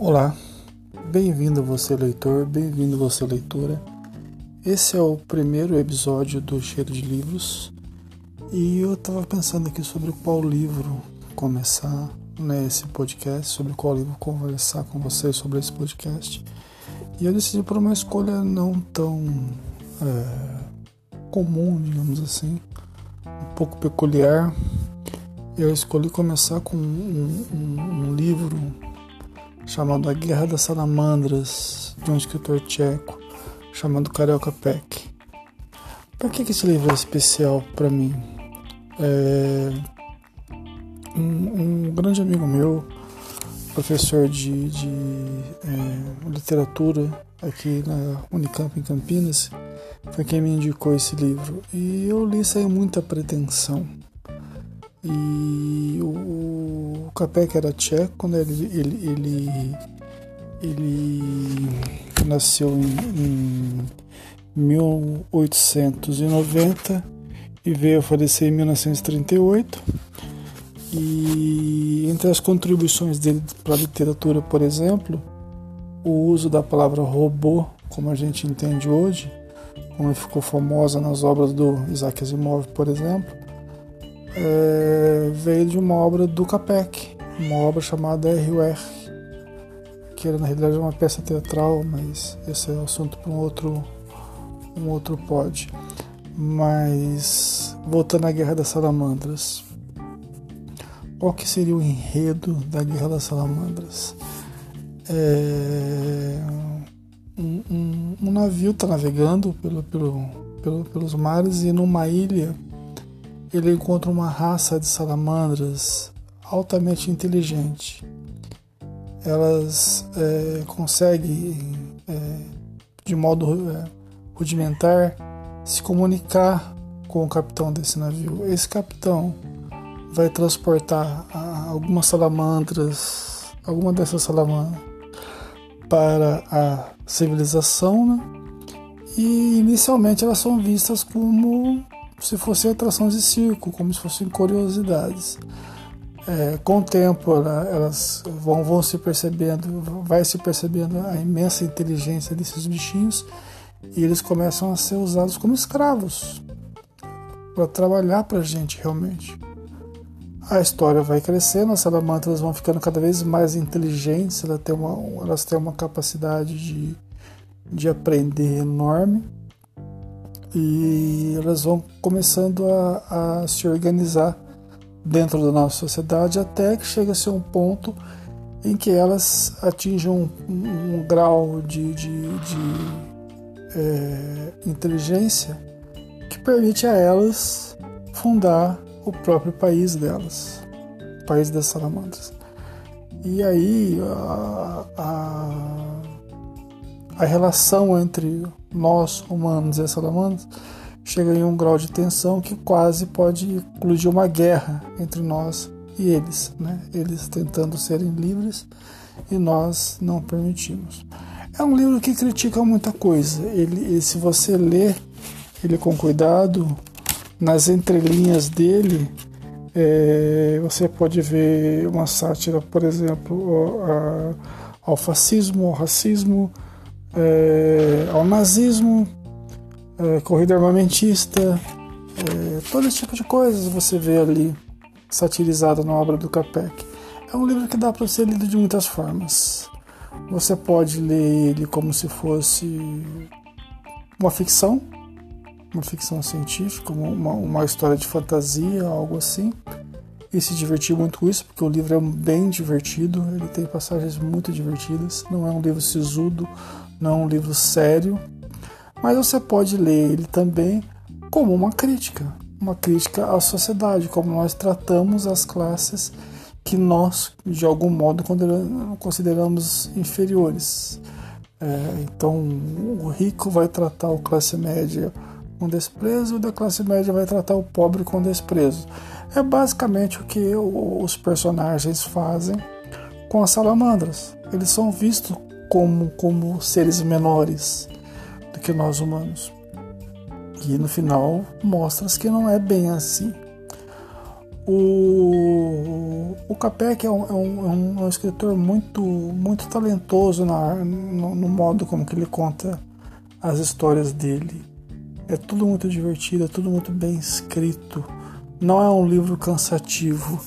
Olá, bem-vindo você leitor, bem-vindo você leitora. Esse é o primeiro episódio do Cheiro de Livros e eu estava pensando aqui sobre qual livro começar né, podcast, sobre qual livro conversar com vocês sobre esse podcast. E eu decidi por uma escolha não tão é, comum, digamos assim, um pouco peculiar. Eu escolhi começar com um, um, um livro chamado A Guerra das Salamandras, de um escritor tcheco chamado Karel Peck. Por que, que esse livro é especial para mim? É, um, um, grande amigo meu, professor de, de é, literatura aqui na Unicamp em Campinas, foi quem me indicou esse livro. E eu li sem muita pretensão. E Capek era tcheco quando ele, ele, ele, ele nasceu em, em 1890 e veio a falecer em 1938. E entre as contribuições dele para a literatura, por exemplo, o uso da palavra robô, como a gente entende hoje, como ficou famosa nas obras do Isaac Asimov, por exemplo, é, veio de uma obra do Capek, uma obra chamada R.U.R., que era na realidade uma peça teatral, mas esse é o assunto para um outro, um outro pod. Mas voltando à Guerra das Salamandras, qual que seria o enredo da Guerra das Salamandras? É, um, um, um, navio está navegando pelo, pelo, pelo, pelos mares e numa ilha ele encontra uma raça de salamandras altamente inteligente. Elas é, conseguem, é, de modo é, rudimentar, se comunicar com o capitão desse navio. Esse capitão vai transportar algumas salamandras, alguma dessas salamandras, para a civilização, né? E inicialmente elas são vistas como se fossem atrações de circo, como se fossem curiosidades. É, com o tempo elas vão, vão se percebendo, vai se percebendo a imensa inteligência desses bichinhos e eles começam a ser usados como escravos para trabalhar para a gente realmente. A história vai crescendo, as salamandras vão ficando cada vez mais inteligentes, elas têm uma, elas têm uma capacidade de, de aprender enorme e elas vão começando a, a se organizar dentro da nossa sociedade até que chega a ser um ponto em que elas atinjam um, um, um grau de, de, de é, inteligência que permite a elas fundar o próprio país delas, o país das salamandras. E aí a, a a relação entre nós, humanos e as salamandras, chega em um grau de tensão que quase pode incluir uma guerra entre nós e eles, né? Eles tentando serem livres e nós não permitimos. É um livro que critica muita coisa. Ele, se você ler ele com cuidado, nas entrelinhas dele, é, você pode ver uma sátira, por exemplo, ao, ao fascismo, ao racismo, é, ao nazismo, é, corrida armamentista, é, todo esse tipo de coisas você vê ali satirizado na obra do Capek. É um livro que dá para ser lido de muitas formas. Você pode ler ele como se fosse uma ficção, uma ficção científica, uma, uma história de fantasia, algo assim, e se divertir muito com isso, porque o livro é bem divertido, ele tem passagens muito divertidas, não é um livro sisudo, não é um livro sério, mas você pode ler ele também como uma crítica, uma crítica à sociedade, como nós tratamos as classes que nós, de algum modo, consideramos inferiores. É, então, o rico vai tratar a classe média com desprezo, e da classe média vai tratar o pobre com desprezo. É basicamente o que os personagens fazem com as salamandras. Eles são vistos como, como seres menores do que nós humanos. E no final mostra que não é bem assim. O, o, Capek é um, é, um, é um, escritor muito, muito talentoso na, no, no, modo como que ele conta as histórias dele. É tudo muito divertido, é tudo muito bem escrito. Não é um livro cansativo.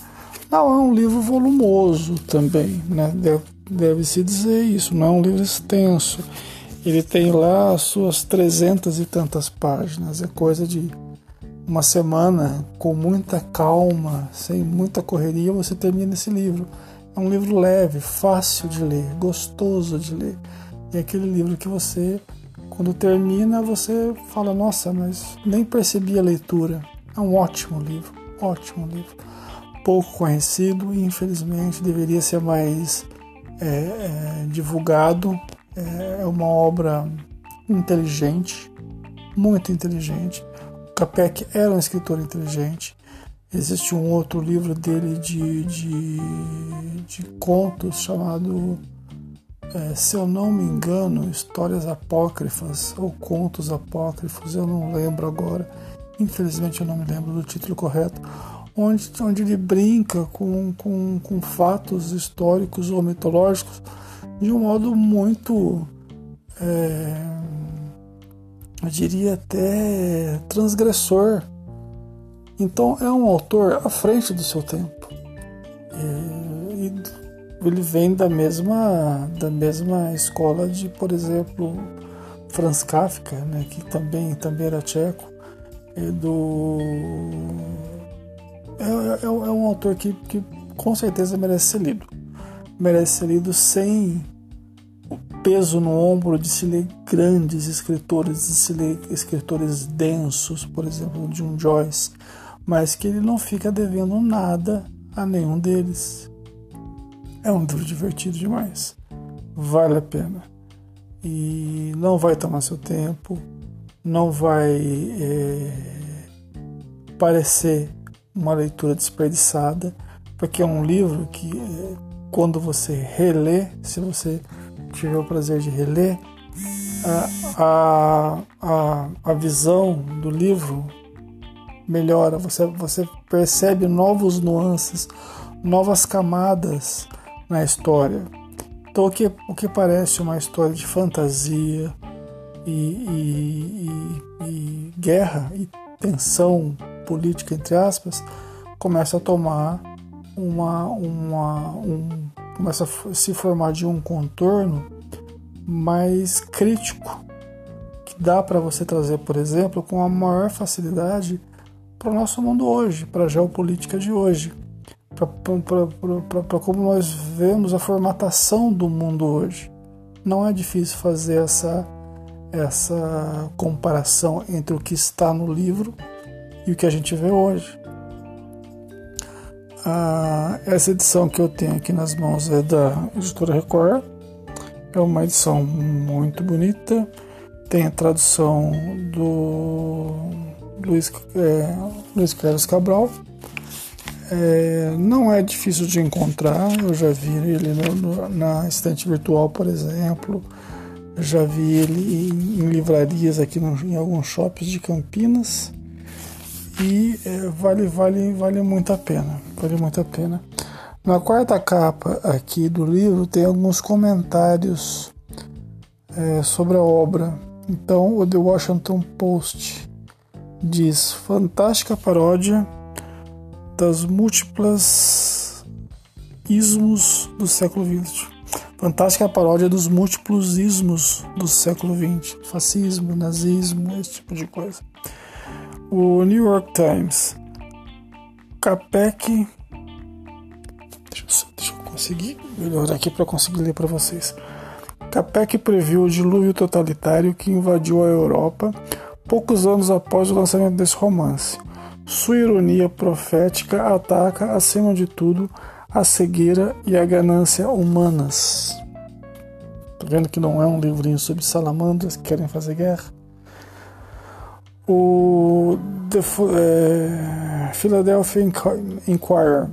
Não é um livro volumoso também, né? Deve, deve se dizer isso. Não é um livro extenso. Ele tem lá as suas trezentas e tantas páginas. É coisa de uma semana com muita calma, sem muita correria, você termina esse livro. É um livro leve, fácil de ler, gostoso de ler. É aquele livro que você, quando termina, você fala: Nossa, mas nem percebi a leitura. É um ótimo livro, ótimo livro. Pouco conhecido infelizmente deveria ser mais é, é, divulgado. É, é uma obra inteligente, muito inteligente Capek era um escritor inteligente. Existe um outro livro dele de, de, de contos chamado, é, se eu não me engano, Histórias Apócrifas ou Contos Apócrifos, eu não lembro agora. Infelizmente eu não me lembro do título correto. Onde, onde ele brinca com, com, com fatos históricos ou mitológicos de um modo muito. É, eu diria até transgressor. Então é um autor à frente do seu tempo. E ele vem da mesma, da mesma escola de, por exemplo, Franz Kafka, né, que também, também era tcheco. E do... É, é, é um autor que, que com certeza merece ser lido. Merece ser lido sem peso no ombro de se ler grandes escritores, de se ler escritores densos, por exemplo, de um Joyce, mas que ele não fica devendo nada a nenhum deles. É um livro divertido demais, vale a pena e não vai tomar seu tempo, não vai é, parecer uma leitura desperdiçada, porque é um livro que é, quando você relê, se você tive o prazer de reler, a, a, a visão do livro melhora, você, você percebe novos nuances, novas camadas na história. Então, o que, o que parece uma história de fantasia e, e, e, e guerra e tensão política, entre aspas, começa a tomar uma, uma, um, começa a se formar de um contorno mais crítico, que dá para você trazer, por exemplo, com a maior facilidade para o nosso mundo hoje, para a geopolítica de hoje, para como nós vemos a formatação do mundo hoje. Não é difícil fazer essa, essa comparação entre o que está no livro e o que a gente vê hoje. Ah, essa edição que eu tenho aqui nas mãos é da editora Record. É uma edição muito bonita. Tem a tradução do Luiz, é, Luiz Carlos Cabral. É, não é difícil de encontrar, eu já vi ele no, no, na estante virtual, por exemplo. Já vi ele em, em livrarias aqui no, em alguns shoppings de Campinas e é, vale, vale, vale muito a pena. Vale muito a pena. Na quarta capa aqui do livro tem alguns comentários é, sobre a obra. Então, o The Washington Post diz: fantástica paródia das múltiplas ismos do século XX. Fantástica paródia dos múltiplos ismos do século XX. Fascismo, nazismo, esse tipo de coisa o New York Times. Capek. Deixa eu, deixa eu conseguir melhorar aqui para conseguir ler para vocês. Capek previu o dilúvio totalitário que invadiu a Europa poucos anos após o lançamento desse romance. Sua ironia profética ataca, acima de tudo, a cegueira e a ganância humanas. Tá vendo que não é um livrinho sobre salamandras que querem fazer guerra? O The, é, Philadelphia Inquirer,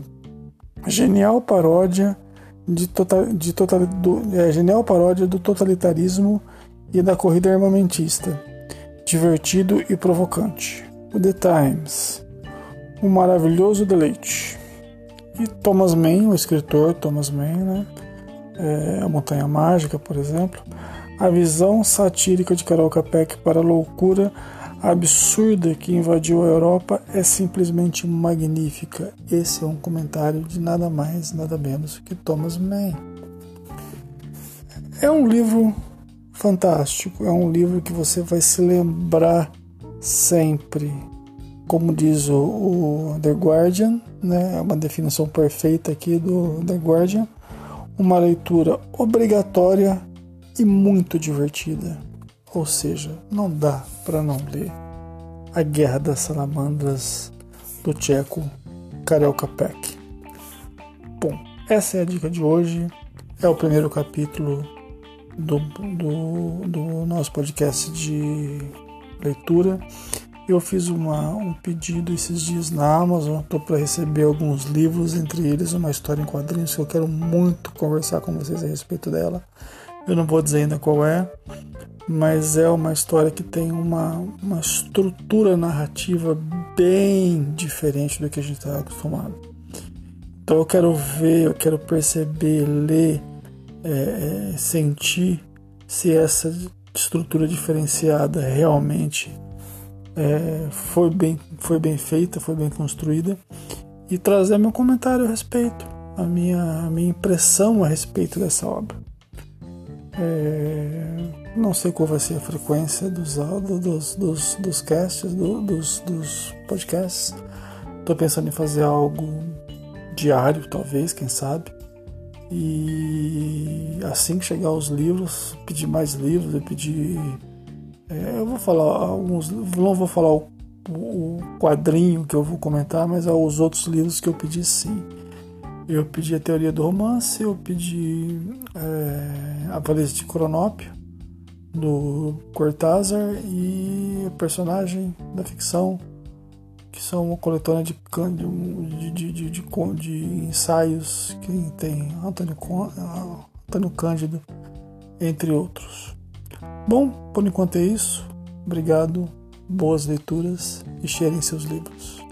genial paródia de total, de total, do, é, genial paródia do totalitarismo e da corrida armamentista, divertido e provocante. O The Times, um maravilhoso deleite. E Thomas Mann, o escritor Thomas Mann, né? É, a Montanha Mágica, por exemplo, a visão satírica de Carol Capek para a loucura absurda que invadiu a Europa é simplesmente magnífica. Esse é um comentário de nada mais, nada menos que Thomas Mann. É um livro fantástico, é um livro que você vai se lembrar sempre. Como diz o, o The Guardian, né, é uma definição perfeita aqui do The Guardian, uma leitura obrigatória e muito divertida. Ou seja, não dá para não ler A Guerra das Salamandras do tcheco Karel Capek. Bom, essa é a dica de hoje. É o primeiro capítulo do, do, do nosso podcast de leitura. Eu fiz uma, um pedido esses dias na Amazon, estou para receber alguns livros, entre eles uma história em quadrinhos que eu quero muito conversar com vocês a respeito dela. Eu não vou dizer ainda qual é, mas é uma história que tem uma, uma estrutura narrativa bem diferente do que a gente está acostumado. Então eu quero ver, eu quero perceber, ler, é, é, sentir se essa estrutura diferenciada realmente é, foi, bem, foi bem feita, foi bem construída e trazer meu comentário a respeito, a minha, a minha impressão a respeito dessa obra. É, não sei qual vai ser a frequência dos, dos, dos, dos casts, do, dos, dos podcasts. Estou pensando em fazer algo diário, talvez, quem sabe. E assim que chegar os livros, pedir mais livros, eu pedir. É, eu vou falar alguns. Não vou falar o, o, quadrinho que eu vou comentar, mas os outros livros que eu pedi sim. Eu pedi a teoria do romance, eu pedi é, a Valese de Cronópio, do Cortázar, e a personagem da ficção, que são uma coletânea de, de, de, de ensaios que tem Antônio, Antônio Cândido, entre outros. Bom, por enquanto é isso. Obrigado, boas leituras e cheirem seus livros.